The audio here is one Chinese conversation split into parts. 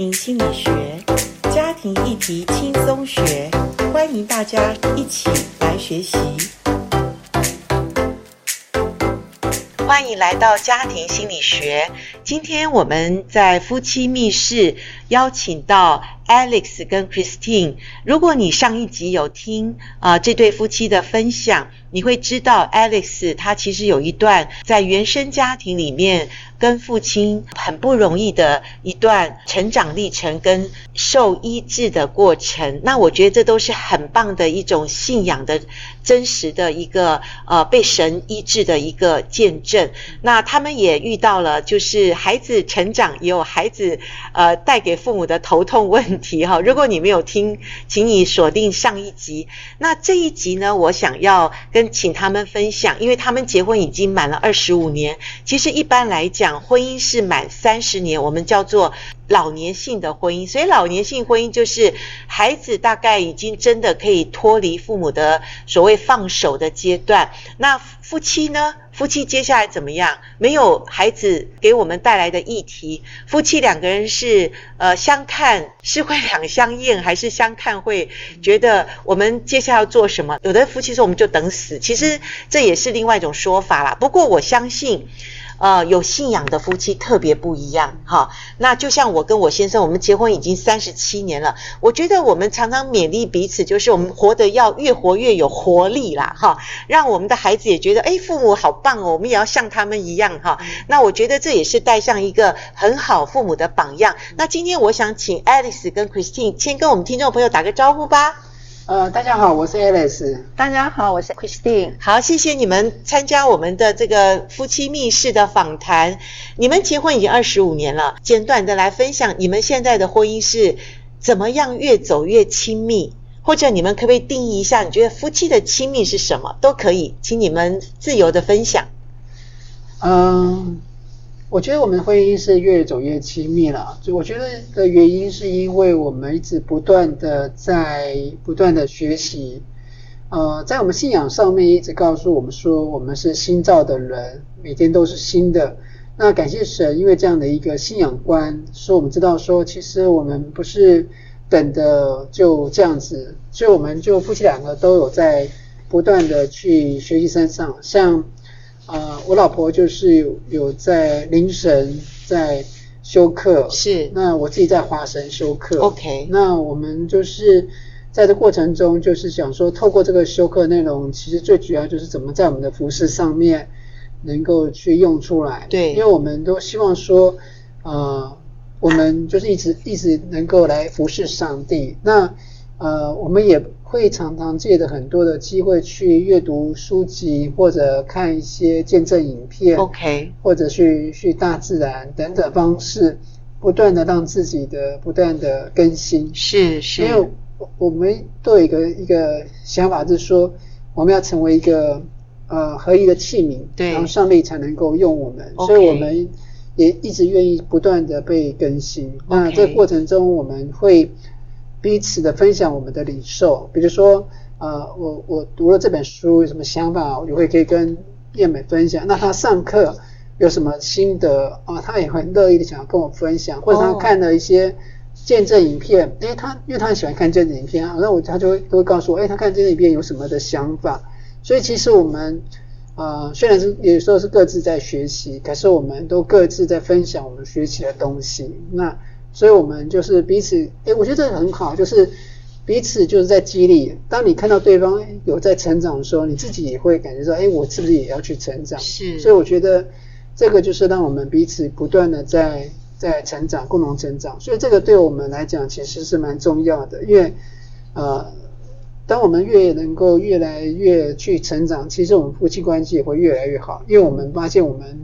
心理学，家庭议题轻松学，欢迎大家一起来学习。欢迎来到家庭心理学。今天我们在夫妻密室邀请到 Alex 跟 Christine。如果你上一集有听啊、这对夫妻的分享，你会知道 Alex 他其实有一段在原生家庭里面跟父亲很不容易的一段成长历程跟受医治的过程。那我觉得这都是很棒的一种信仰的真实的一个呃被神医治的一个见证。那他们也遇到了就是孩子成长也有孩子呃带给父母的头痛问题哈。如果你没有听，请你锁定上一集。那这一集呢，我想要跟请他们分享，因为他们结婚已经满了二十五年。其实一般来讲，婚姻是满三十年，我们叫做老年性的婚姻。所以老年性婚姻就是孩子大概已经真的可以脱离父母的所谓放手的阶段。那夫妻呢？夫妻接下来怎么样？没有孩子给我们带来的议题，夫妻两个人是呃相看是会两相厌，还是相看会觉得我们接下来要做什么？有的夫妻说我们就等死，其实这也是另外一种说法啦。不过我相信。呃，有信仰的夫妻特别不一样哈。那就像我跟我先生，我们结婚已经三十七年了。我觉得我们常常勉励彼此，就是我们活得要越活越有活力啦哈。让我们的孩子也觉得，哎，父母好棒哦，我们也要像他们一样哈。那我觉得这也是带上一个很好父母的榜样。那今天我想请 Alice 跟 Christine 先跟我们听众朋友打个招呼吧。呃，大家好，我是 Alice。大家好，我是 Christine。好，谢谢你们参加我们的这个夫妻密室的访谈。你们结婚已经二十五年了，简短的来分享你们现在的婚姻是怎么样越走越亲密，或者你们可不可以定义一下，你觉得夫妻的亲密是什么？都可以，请你们自由的分享。嗯。我觉得我们的婚姻是越走越亲密了。就我觉得的原因是因为我们一直不断的在不断的学习，呃，在我们信仰上面一直告诉我们说，我们是新造的人，每天都是新的。那感谢神，因为这样的一个信仰观，所以我们知道说，其实我们不是等的就这样子，所以我们就夫妻两个都有在不断的去学习身上，像。啊、呃，我老婆就是有有在凌晨在修课，是。那我自己在华神修课，OK。那我们就是在这过程中，就是想说，透过这个修课内容，其实最主要就是怎么在我们的服饰上面能够去用出来。对，因为我们都希望说，呃，我们就是一直一直能够来服侍上帝。那呃，我们也。会常常借着很多的机会去阅读书籍，或者看一些见证影片，OK，或者去去大自然等等方式，不断的让自己的不断的更新。是是，因为我们都有一个一个想法，就是说我们要成为一个呃合一的器皿，对，然后上帝才能够用我们，okay. 所以我们也一直愿意不断的被更新。那这过程中我们会。彼此的分享我们的领受，比如说，呃，我我读了这本书有什么想法，我就会可以跟燕美分享。那他上课有什么心得啊？他也很乐意的想要跟我分享，或者他看了一些见证影片，诶，他因为他很喜欢看见证影片啊，那我他就会都会告诉我，诶，他看见证影片有什么的想法。所以其实我们，呃，虽然是有时候是各自在学习，可是我们都各自在分享我们学习的东西。那。所以，我们就是彼此，哎，我觉得这个很好，就是彼此就是在激励。当你看到对方有在成长的时候，你自己也会感觉到，哎，我是不是也要去成长？是。所以，我觉得这个就是让我们彼此不断的在在成长，共同成长。所以，这个对我们来讲其实是蛮重要的，因为呃，当我们越能够越来越去成长，其实我们夫妻关系也会越来越好，因为我们发现我们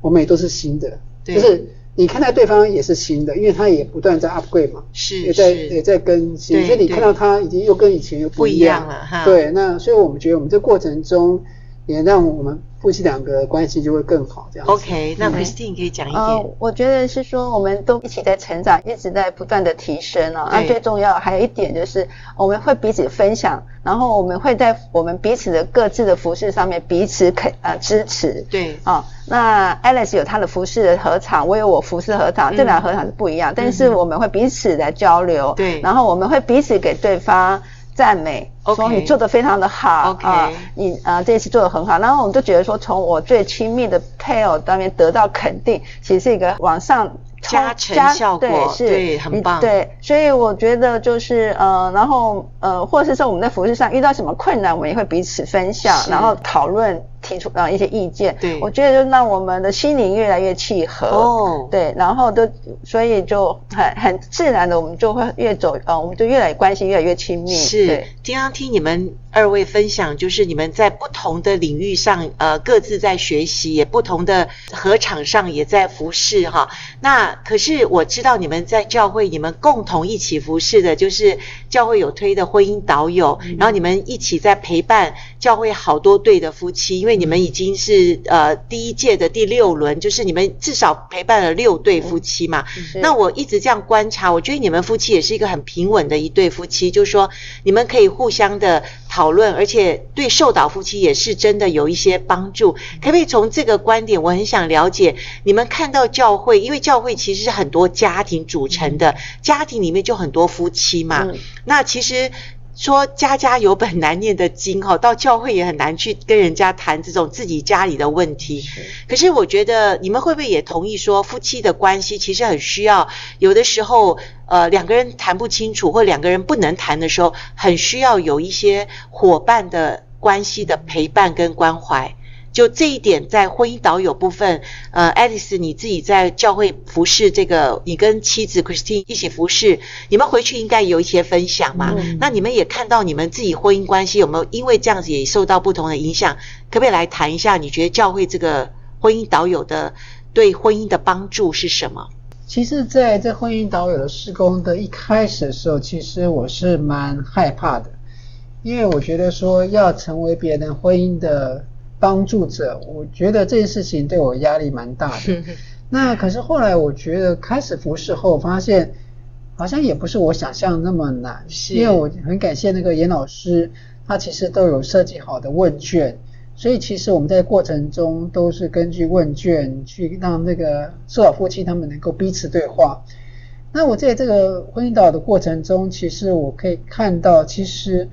我们也都是新的，对。就是。你看到对方也是新的，因为他也不断在 upgrade 嘛，是，也在也在更新，所以你看到他已经又跟以前又不一样，不一样了哈。对，那所以我们觉得我们这过程中也让我们夫妻两个关系就会更好。这样 OK，那 Christine 可以讲一点、呃。我觉得是说我们都一起在成长，一直在不断的提升啊。那最重要还有一点就是我们会彼此分享，然后我们会在我们彼此的各自的服饰上面彼此肯呃支持。对啊、哦，那 Alex 有她的服饰的合场，我有我服饰合场，嗯、这两个合场是不一样，但是我们会彼此来交流。对，然后我们会彼此给对方赞美。说你做的非常的好啊你啊，呃，这一次做的很好，然后我们就觉得说，从我最亲密的配偶当面得到肯定，其实是一个往上加成效果，对，是对，很棒，对，所以我觉得就是呃，然后呃，或者是说我们在服饰上遇到什么困难，我们也会彼此分享，然后讨论。提出啊一些意见，对，我觉得就让我们的心灵越来越契合，哦，对，然后都所以就很很自然的，我们就会越走，呃，我们就越来关系越来越亲密。是，经常听你们二位分享，就是你们在不同的领域上，呃，各自在学习，也不同的合场上也在服侍哈。那可是我知道你们在教会，你们共同一起服侍的，就是教会有推的婚姻导友，嗯，然后你们一起在陪伴教会好多对的夫妻，因为你们已经是呃第一届的第六轮，就是你们至少陪伴了六对夫妻嘛。那我一直这样观察，我觉得你们夫妻也是一个很平稳的一对夫妻，就是说你们可以互相的讨论，而且对受导夫妻也是真的有一些帮助。可不可以从这个观点，我很想了解你们看到教会，因为教会其实是很多家庭组成的，家庭里面就很多夫妻嘛。那其实。说家家有本难念的经 哈，到教会也很难去跟人家谈这种自己家里的问题。可是我觉得你们会不会也同意说，夫妻的关系其实很需要，有的时候呃两个人谈不清楚或两个人不能谈的时候，很需要有一些伙伴的关系的陪伴跟关怀。就这一点，在婚姻导友部分，呃爱丽丝你自己在教会服侍这个，你跟妻子 Christine 一起服侍，你们回去应该有一些分享嘛？嗯。那你们也看到你们自己婚姻关系有没有因为这样子也受到不同的影响？可不可以来谈一下？你觉得教会这个婚姻导友的对婚姻的帮助是什么？其实，在这婚姻导友的施工的一开始的时候，其实我是蛮害怕的，因为我觉得说要成为别人婚姻的。帮助者，我觉得这件事情对我压力蛮大的。那可是后来我觉得开始服侍后，发现好像也不是我想象那么难。因为我很感谢那个严老师，他其实都有设计好的问卷，所以其实我们在过程中都是根据问卷去让那个受老夫妻他们能够彼此对话。那我在这个婚姻导的过程中，其实我可以看到，其实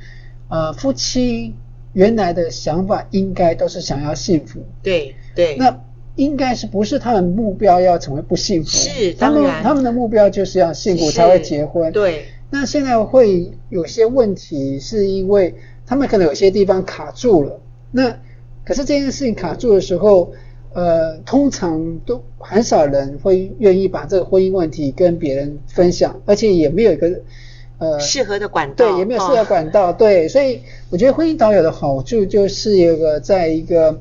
呃夫妻。原来的想法应该都是想要幸福，对对。那应该是不是他们目标要成为不幸福？是，他们他们的目标就是要幸福才会结婚。对。那现在会有些问题，是因为他们可能有些地方卡住了。那可是这件事情卡住的时候，呃，通常都很少人会愿意把这个婚姻问题跟别人分享，而且也没有一个。呃，适合的管道，对，也没有适合管道，哦，对，所以我觉得婚姻导友的好处就是有个在一个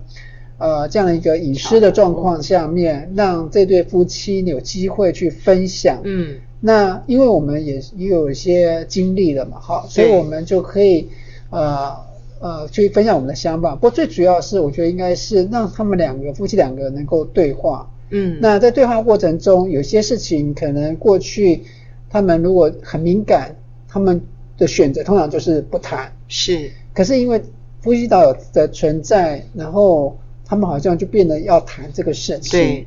呃这样的一个隐私的状况下面，让这对夫妻有机会去分享。嗯，那因为我们也也有一些经历了嘛，好，所以我们就可以呃呃去分享我们的想法。不过最主要是，我觉得应该是让他们两个夫妻两个能够对话。嗯，那在对话过程中，有些事情可能过去他们如果很敏感。他们的选择通常就是不谈，是。可是因为夫妻岛的存在，然后他们好像就变得要谈这个事情。对。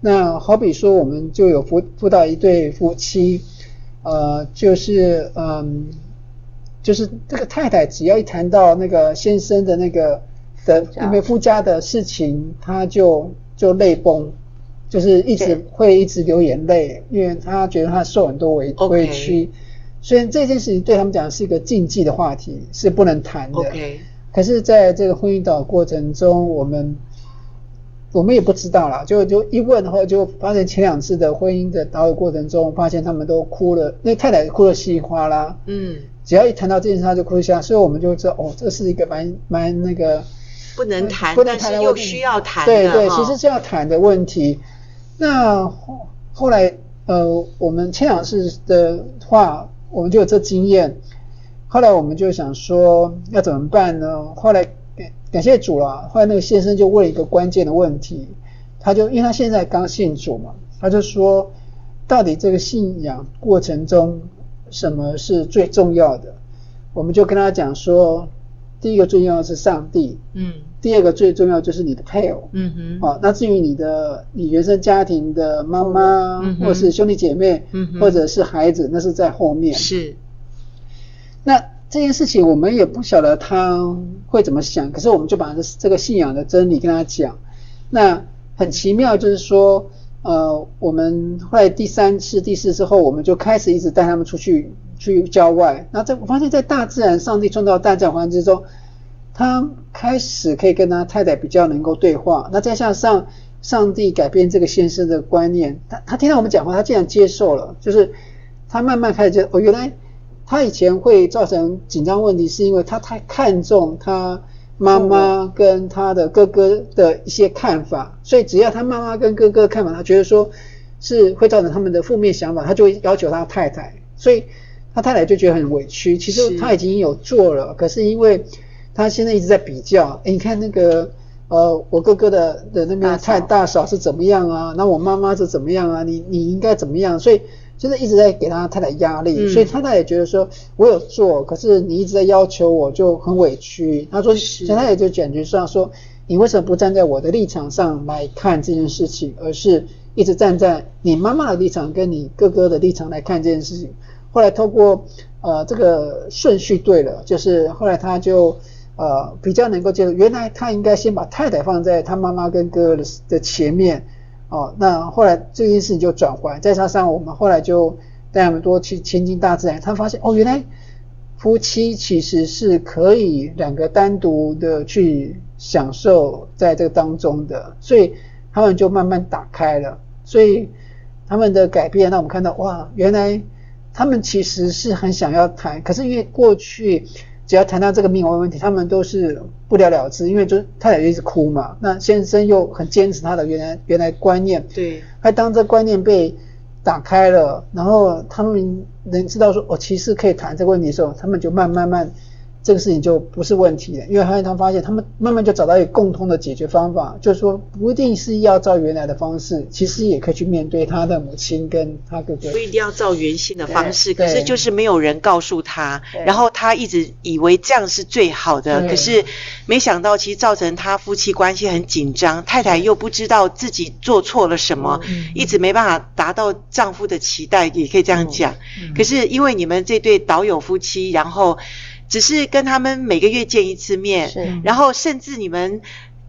那好比说，我们就有辅辅导一对夫妻，呃，就是嗯，就是这个太太只要一谈到那个先生的那个的因为夫家的事情，他就就泪崩，就是一直会一直流眼泪，因为他觉得他受很多委委屈。Okay. 虽然这件事情对他们讲是一个禁忌的话题，是不能谈的。OK。可是，在这个婚姻岛过程中，我们我们也不知道啦，就就一问后，就发现前两次的婚姻的导过程中，发现他们都哭了，那太太哭得稀里哗啦。嗯。只要一谈到这件事，他就哭一下，所以我们就知道，哦，这是一个蛮蛮那个不能谈，不能谈又需要谈。对对，其实是要谈的问题。那后后来，呃，我们前两次的话。我们就有这经验，后来我们就想说要怎么办呢？后来感感谢主了。后来那个先生就问一个关键的问题，他就因为他现在刚信主嘛，他就说，到底这个信仰过程中什么是最重要的？我们就跟他讲说，第一个最重要的是上帝，嗯，第二个最重要就是你的配偶，嗯哼，好、哦，那至于你的你原生家庭的妈妈，嗯、或是兄弟姐妹，嗯，或者是孩子，那是在后面，是。那这件事情我们也不晓得他会怎么想，可是我们就把这个信仰的真理跟他讲。那很奇妙，就是说，呃，我们后来第三次、第四次后，我们就开始一直带他们出去。去郊外，那在我发现，在大自然，上帝创造大自然环境之中，他开始可以跟他太太比较能够对话。那再加上上帝改变这个先生的观念，他他听到我们讲话，他竟然接受了，就是他慢慢开始觉得，哦，原来他以前会造成紧张问题，是因为他太看重他妈妈跟他的哥哥的一些看法，所以只要他妈妈跟哥哥的看法，他觉得说是会造成他们的负面想法，他就会要求他太太，所以。他太太就觉得很委屈，其实他已经有做了，可是因为他现在一直在比较，诶，你看那个呃，我哥哥的的那边太大嫂是怎么样啊？那我妈妈是怎么样啊？你你应该怎么样？所以就是一直在给他太太压力，嗯、所以他太太觉得说，我有做，可是你一直在要求我，就很委屈。他说，他太太就感觉上说，你为什么不站在我的立场上来看这件事情，而是一直站在你妈妈的立场跟你哥哥的立场来看这件事情？后来透过呃这个顺序对了，就是后来他就呃比较能够接受，原来他应该先把太太放在他妈妈跟哥哥的前面哦。那后来这件事情就转换，再加上我们后来就带他们多去亲近大自然，他发现哦，原来夫妻其实是可以两个单独的去享受在这个当中的，所以他们就慢慢打开了，所以他们的改变让我们看到哇，原来。他们其实是很想要谈，可是因为过去只要谈到这个命运问题，他们都是不了了之，因为就是太太一直哭嘛。那先生又很坚持他的原来原来观念，对。还当这观念被打开了，然后他们能知道说，哦，其实可以谈这个问题的时候，他们就慢慢慢。这个事情就不是问题了，因为后来他们发现，他们慢慢就找到一个共通的解决方法，就是说不一定是要照原来的方式，其实也可以去面对他的母亲跟他哥哥。不一定要照原先的方式，可是就是没有人告诉他，然后他一直以为这样是最好的，可是没想到其实造成他夫妻关系很紧张，太太又不知道自己做错了什么，一直没办法达到丈夫的期待，也可以这样讲。可是因为你们这对导友夫妻，然后。只是跟他们每个月见一次面，是，然后甚至你们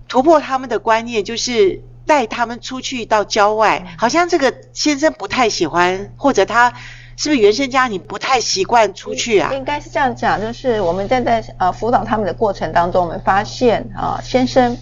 突破他们的观念，就是带他们出去到郊外，好像这个先生不太喜欢，或者他是不是原生家庭不太习惯出去啊？应该是这样讲，就是我们在在呃辅导他们的过程当中，我们发现啊、呃，先生。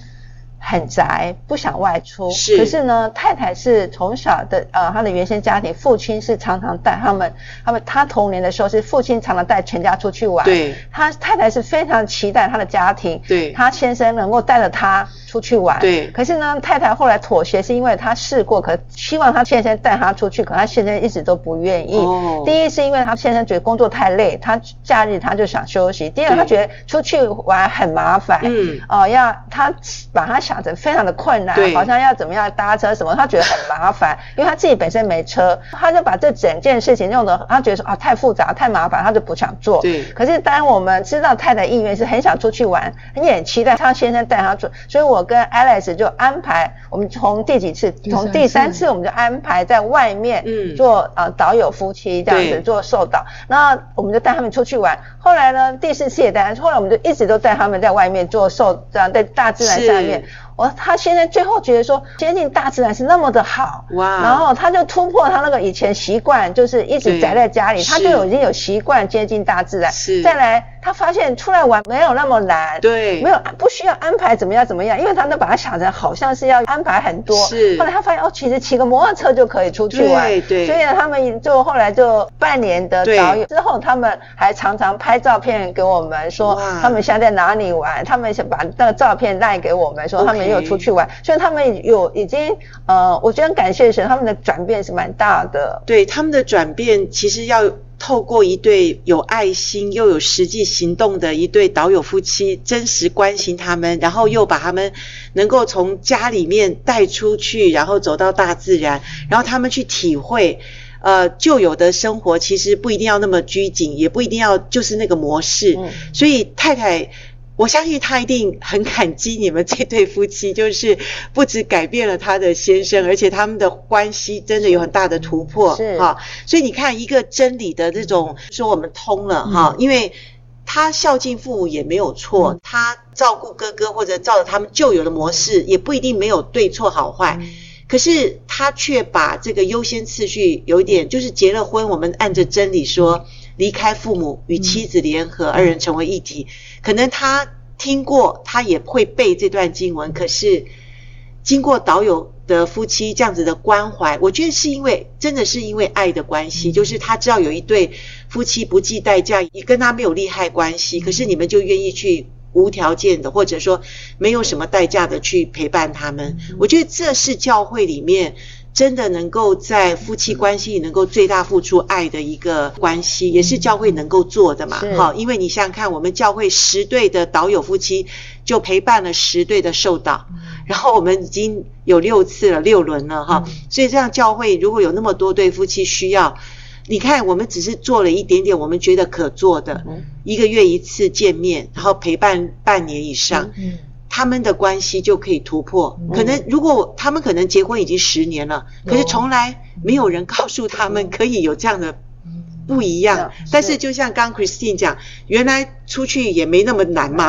很宅，不想外出。是，可是呢，太太是从小的呃，他的原生家庭，父亲是常常带他们，他们他童年的时候是父亲常常带全家出去玩。对，他太太是非常期待他的家庭，对，他先生能够带着他出去玩。对，可是呢，太太后来妥协，是因为她试过，可希望她先生带她出去，可她先生一直都不愿意。哦，第一是因为她先生觉得工作太累，她假日她就想休息。第二，她觉得出去玩很麻烦。嗯，哦、呃，要他把她想。着非常的困难，好像要怎么样搭车什么，她觉得很麻烦，因为她自己本身没车，她就把这整件事情弄得她觉得说啊太复杂太麻烦，她就不想做。对。可是当我们知道太太意愿是很想出去玩，也很期待她先生带她做，所以我跟 Alex 就安排，我们从第几次，从第三次我们就安排在外面做呃导友夫妻这样子做受导，然后我们就带他们出去玩。后来呢，第四次也带，后来我们就一直都带他们在外面做受，这样在大自然上面。我他现在最后觉得说接近大自然是那么的好，哇！然后他就突破他那个以前习惯，就是一直宅在家里，他就已经有习惯接近大自然。是。再来，他发现出来玩没有那么难，对，没有不需要安排怎么样怎么样，因为他都把它想成好像是要安排很多。是。后来他发现哦，其实骑个摩托车就可以出去玩。对对。所以他们就后来就半年的导游之后，他们还常常拍照片给我们说他们现在在哪里玩，他们想把那个照片带给我们说他们。没有出去玩，所以他们有已经呃，我觉得感谢神，他们的转变是蛮大的。对，他们的转变其实要透过一对有爱心又有实际行动的一对导友夫妻，真实关心他们，然后又把他们能够从家里面带出去，然后走到大自然，然后他们去体会，呃，旧有的生活其实不一定要那么拘谨，也不一定要就是那个模式。嗯。所以太太。我相信他一定很感激你们这对夫妻，就是不止改变了他的先生，而且他们的关系真的有很大的突破，是哈。所以你看，一个真理的这种说我们通了哈，因为他孝敬父母也没有错，他照顾哥哥或者照着他们旧有的模式，也不一定没有对错好坏，可是他却把这个优先次序有一点，就是结了婚，我们按着真理说。离开父母与妻子联合，二人成为一体。可能他听过，他也会背这段经文。可是经过导友的夫妻这样子的关怀，我觉得是因为真的是因为爱的关系，就是他知道有一对夫妻不计代价，也跟他没有利害关系，可是你们就愿意去无条件的，或者说没有什么代价的去陪伴他们。我觉得这是教会里面。真的能够在夫妻关系里能够最大付出爱的一个关系，也是教会能够做的嘛。好，因为你想想看，我们教会十对的导友夫妻就陪伴了十对的受导，然后我们已经有六次了，六轮了哈。所以这样教会如果有那么多对夫妻需要，你看我们只是做了一点点，我们觉得可做的，一个月一次见面，然后陪伴半年以上。他们的关系就可以突破。可能如果他们可能结婚已经十年了，可是从来没有人告诉他们可以有这样的不一样。但是就像刚 Christine 讲，原来出去也没那么难嘛。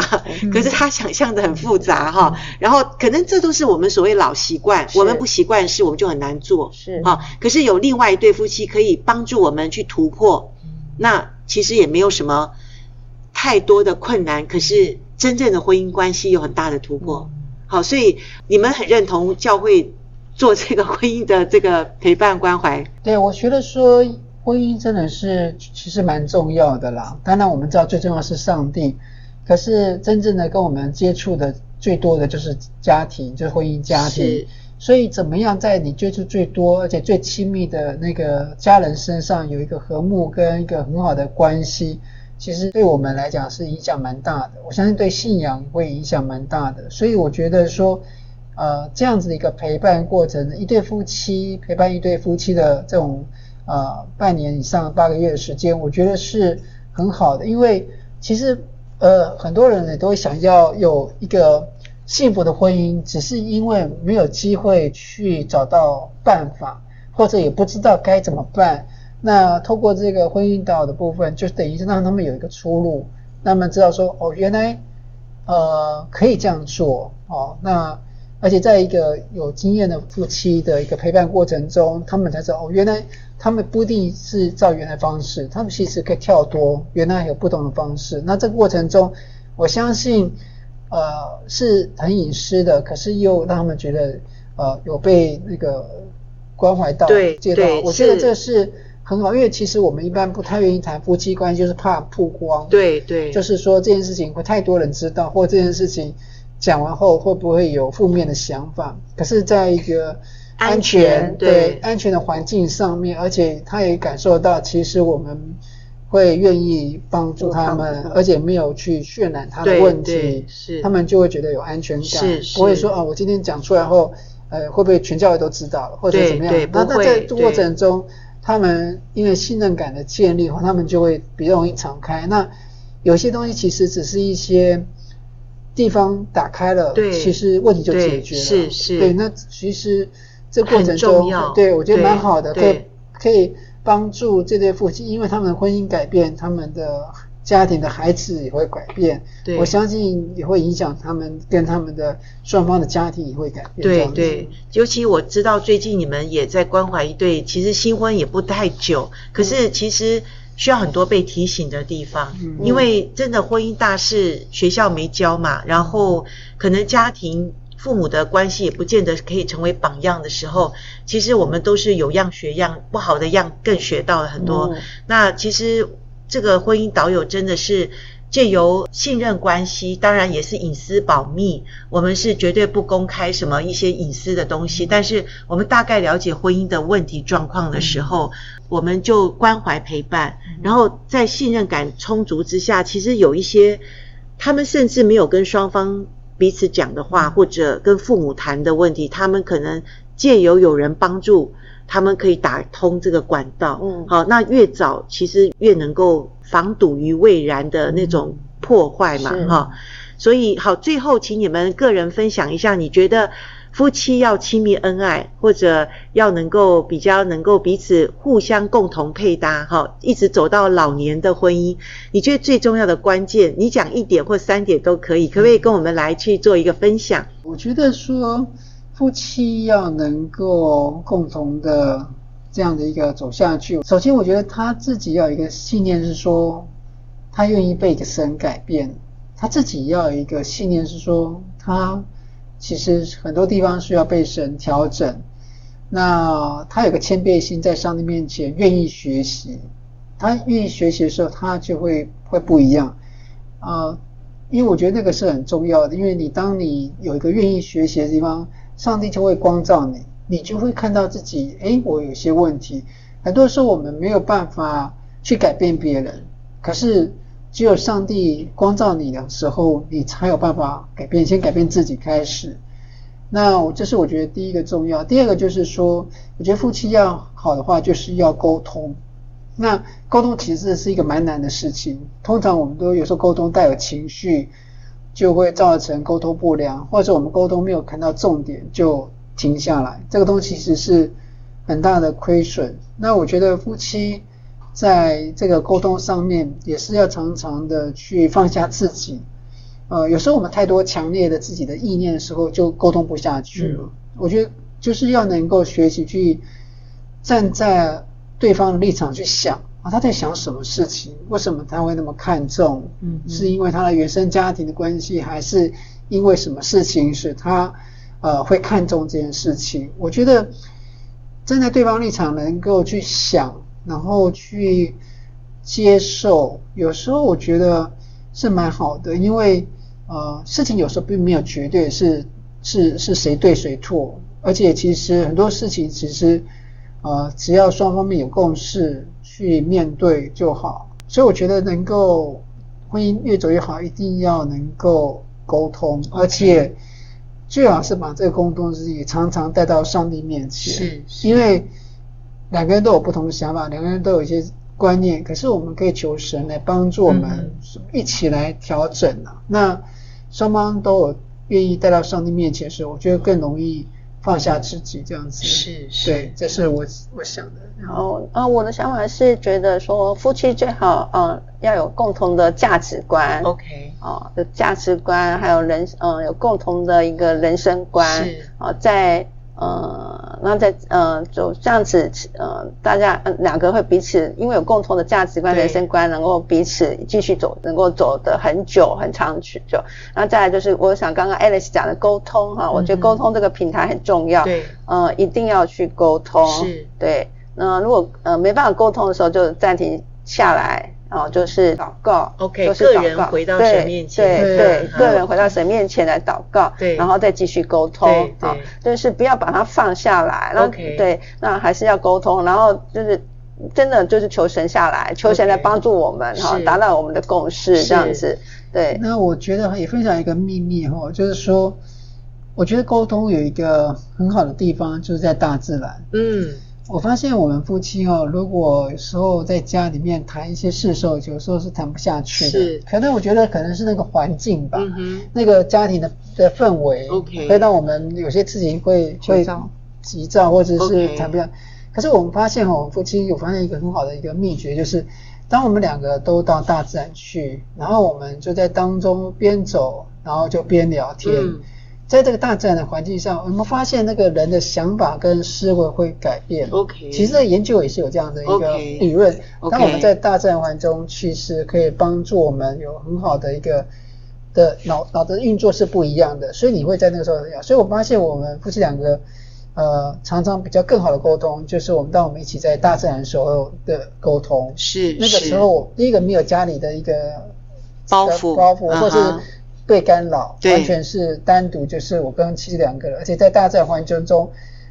可是他想象的很复杂哈。然后可能这都是我们所谓老习惯，我们不习惯的事我们就很难做。是啊。可是有另外一对夫妻可以帮助我们去突破，那其实也没有什么太多的困难。可是。真正的婚姻关系有很大的突破，好，所以你们很认同教会做这个婚姻的这个陪伴关怀。对，我觉得说婚姻真的是其实蛮重要的啦。当然我们知道最重要是上帝，可是真正的跟我们接触的最多的就是家庭，就是婚姻家庭。所以怎么样在你接触最多而且最亲密的那个家人身上有一个和睦跟一个很好的关系？其实对我们来讲是影响蛮大的，我相信对信仰会影响蛮大的，所以我觉得说，呃，这样子的一个陪伴过程，一对夫妻陪伴一对夫妻的这种呃半年以上八个月的时间，我觉得是很好的，因为其实呃很多人呢都会想要有一个幸福的婚姻，只是因为没有机会去找到办法，或者也不知道该怎么办。那透过这个婚姻导的部分，就等于是让他们有一个出路，那么知道说哦，原来呃可以这样做哦。那而且在一个有经验的夫妻的一个陪伴过程中，他们才知道哦，原来他们不一定是照原来方式，他们其实可以跳脱，原来有不同的方式。那这个过程中，我相信呃是很隐私的，可是又让他们觉得呃有被那个关怀到，对，接到。我觉得这是。很好，因为其实我们一般不太愿意谈夫妻关系，就是怕曝光。对对，就是说这件事情会太多人知道，或这件事情讲完后会不会有负面的想法？可是，在一个安全，对，对安全的环境上面，而且他也感受到，其实我们会愿意帮助他们，而且没有去渲染他的问题，是他们就会觉得有安全感，是是不会说啊，我今天讲出来后，呃，会不会全教会都知道了，或者怎么样？那在过程中。他们因为信任感的建立，他们就会比较容易敞开。那有些东西其实只是一些地方打开了，对，其实问题就解决了。是是。对，那其实这过程中，对，我觉得蛮好的，可以可以帮助这对夫妻，因为他们的婚姻改变，他们的。家庭的孩子也会改变，对，我相信也会影响他们跟他们的双方的家庭也会改变。对对，尤其我知道最近你们也在关怀一对，其实新婚也不太久，可是其实需要很多被提醒的地方，嗯，因为真的婚姻大事学校没教嘛，然后可能家庭父母的关系也不见得可以成为榜样的时候，其实我们都是有样学样，不好的样更学到了很多。嗯，那其实。这个婚姻导友真的是借由信任关系，当然也是隐私保密，我们是绝对不公开什么一些隐私的东西。但是我们大概了解婚姻的问题状况的时候，我们就关怀陪伴，然后在信任感充足之下，其实有一些他们甚至没有跟双方彼此讲的话，或者跟父母谈的问题，他们可能借由有人帮助。他们可以打通这个管道，嗯，好，那越早其实越能够防堵于未然的那种破坏嘛，哈、嗯。所以好，最后请你们个人分享一下，你觉得夫妻要亲密恩爱，或者要能够比较能够彼此互相共同配搭，哈，一直走到老年的婚姻，你觉得最重要的关键，你讲一点或三点都可以，可不可以跟我们来去做一个分享？我觉得说。夫妻要能够共同的这样的一个走下去，首先我觉得他自己要有一个信念是说，他愿意被神改变，他自己要有一个信念是说，他其实很多地方需要被神调整，那他有个谦卑心，在上帝面前愿意学习，他愿意学习的时候，他就会会不一样。啊、因为我觉得那个是很重要的，因为你当你有一个愿意学习的地方。上帝就会光照你，你就会看到自己，诶，我有些问题。很多时候我们没有办法去改变别人，可是只有上帝光照你的时候，你才有办法改变。先改变自己开始。那我这是我觉得第一个重要。第二个就是说，我觉得夫妻要好的话，就是要沟通。那沟通其实是一个蛮难的事情。通常我们都有时候沟通带有情绪。就会造成沟通不良，或者我们沟通没有看到重点就停下来，这个东西其实是很大的亏损。那我觉得夫妻在这个沟通上面也是要常常的去放下自己。呃，有时候我们太多强烈的自己的意念的时候，就沟通不下去了。我觉得就是要能够学习去站在对方的立场去想。啊，他在想什么事情？为什么他会那么看重？嗯，是因为他的原生家庭的关系，还是因为什么事情使他呃会看重这件事情？我觉得站在对方立场，能够去想，然后去接受，有时候我觉得是蛮好的，因为呃事情有时候并没有绝对是是是谁对谁错，而且其实很多事情其实呃只要双方面有共识。去面对就好，所以我觉得能够婚姻越走越好，一定要能够沟通.而且最好是把这个沟通自己常常带到上帝面前。是，是，因为两个人都有不同的想法，两个人都有一些观念，可是我们可以求神来帮助我们一起来调整啊。嗯、那双方都有愿意带到上帝面前的时候，我觉得更容易。放下自己这样子，是是，对，这是我我想的。然后啊，我的想法是觉得说，夫妻最好嗯要有共同的价值观，OK，哦，有价值观，还有人嗯有共同的一个人生观，是。啊，在。呃，那在呃，就这样子，呃，大家呃两个会彼此，因为有共同的价值观、人生观，能够彼此继续走，能够走得很久、很长久。然后再来就是，我想刚刚 Alice 讲的沟通哈，嗯、我觉得沟通这个平台很重要，对，呃，一定要去沟通，是，对。那如果呃没办法沟通的时候，就暂停下来。哦，就是祷告，OK，就是祷告，个人回到神面前，对对，对，个人回到神面前来祷告，对，然后再继续沟通，对，对，就是不要把它放下来，然后对，那还是要沟通，然后就是真的就是求神下来，求神来帮助我们哈，达到我们的共识这样子，对。那我觉得也分享一个秘密哈，就是说，我觉得沟通有一个很好的地方，就是在大自然，嗯。我发现我们夫妻哦，如果有时候在家里面谈一些事的时候，有时候是谈不下去的。是，可能我觉得可能是那个环境吧，嗯，那个家庭的的氛围，OK，会让我们有些事情会会急躁，或者是谈不下。Okay. 可是我们发现哦，我们夫妻有发现一个很好的一个秘诀，就是当我们两个都到大自然去，然后我们就在当中边走，然后就边聊天。嗯在这个大自然的环境下，我们发现那个人的想法跟思维会改变。OK，其实研究也是有这样的一个理论。当我们在大自然环境中，其实可以帮助我们有很好的一个的脑脑的运作是不一样的。所以你会在那个时候，所以我发现我们夫妻两个呃常常比较更好的沟通，就是我们当我们一起在大自然的时候的沟通。是那个时候，第一个没有家里的一个。包袱包袱，或是被干扰，完全是单独就是我跟妻子两个人，而且在大自然环境中。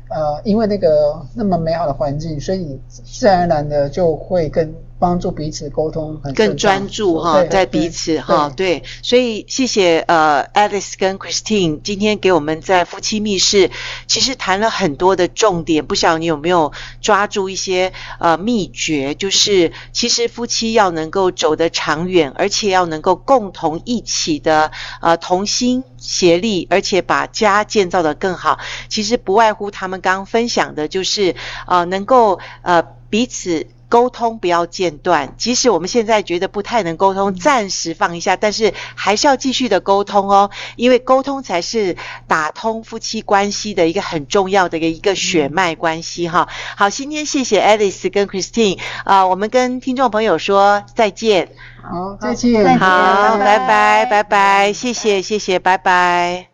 呃，因为那个那么美好的环境，所以你自然而然的就会更帮助彼此沟通很更专注哈，在彼此哈，对，所以谢谢呃，Alice 跟 Christine 今天给我们在夫妻密室，其实谈了很多的重点，不晓得你有没有抓住一些呃秘诀，就是其实夫妻要能够走得长远，而且要能够共同一起的呃同心协力，而且把家建造得更好，其实不外乎他们刚刚分享的就是呃能够呃彼此。沟通不要间断，即使我们现在觉得不太能沟通，暂时放一下，但是还是要继续的沟通哦，因为沟通才是打通夫妻关系的一个很重要的一个血脉关系哈。好，今天谢谢 Alice 跟 Christine 啊、呃，我们跟听众朋友说再见。好，再见。好，拜拜，拜拜，谢谢，谢谢，拜拜。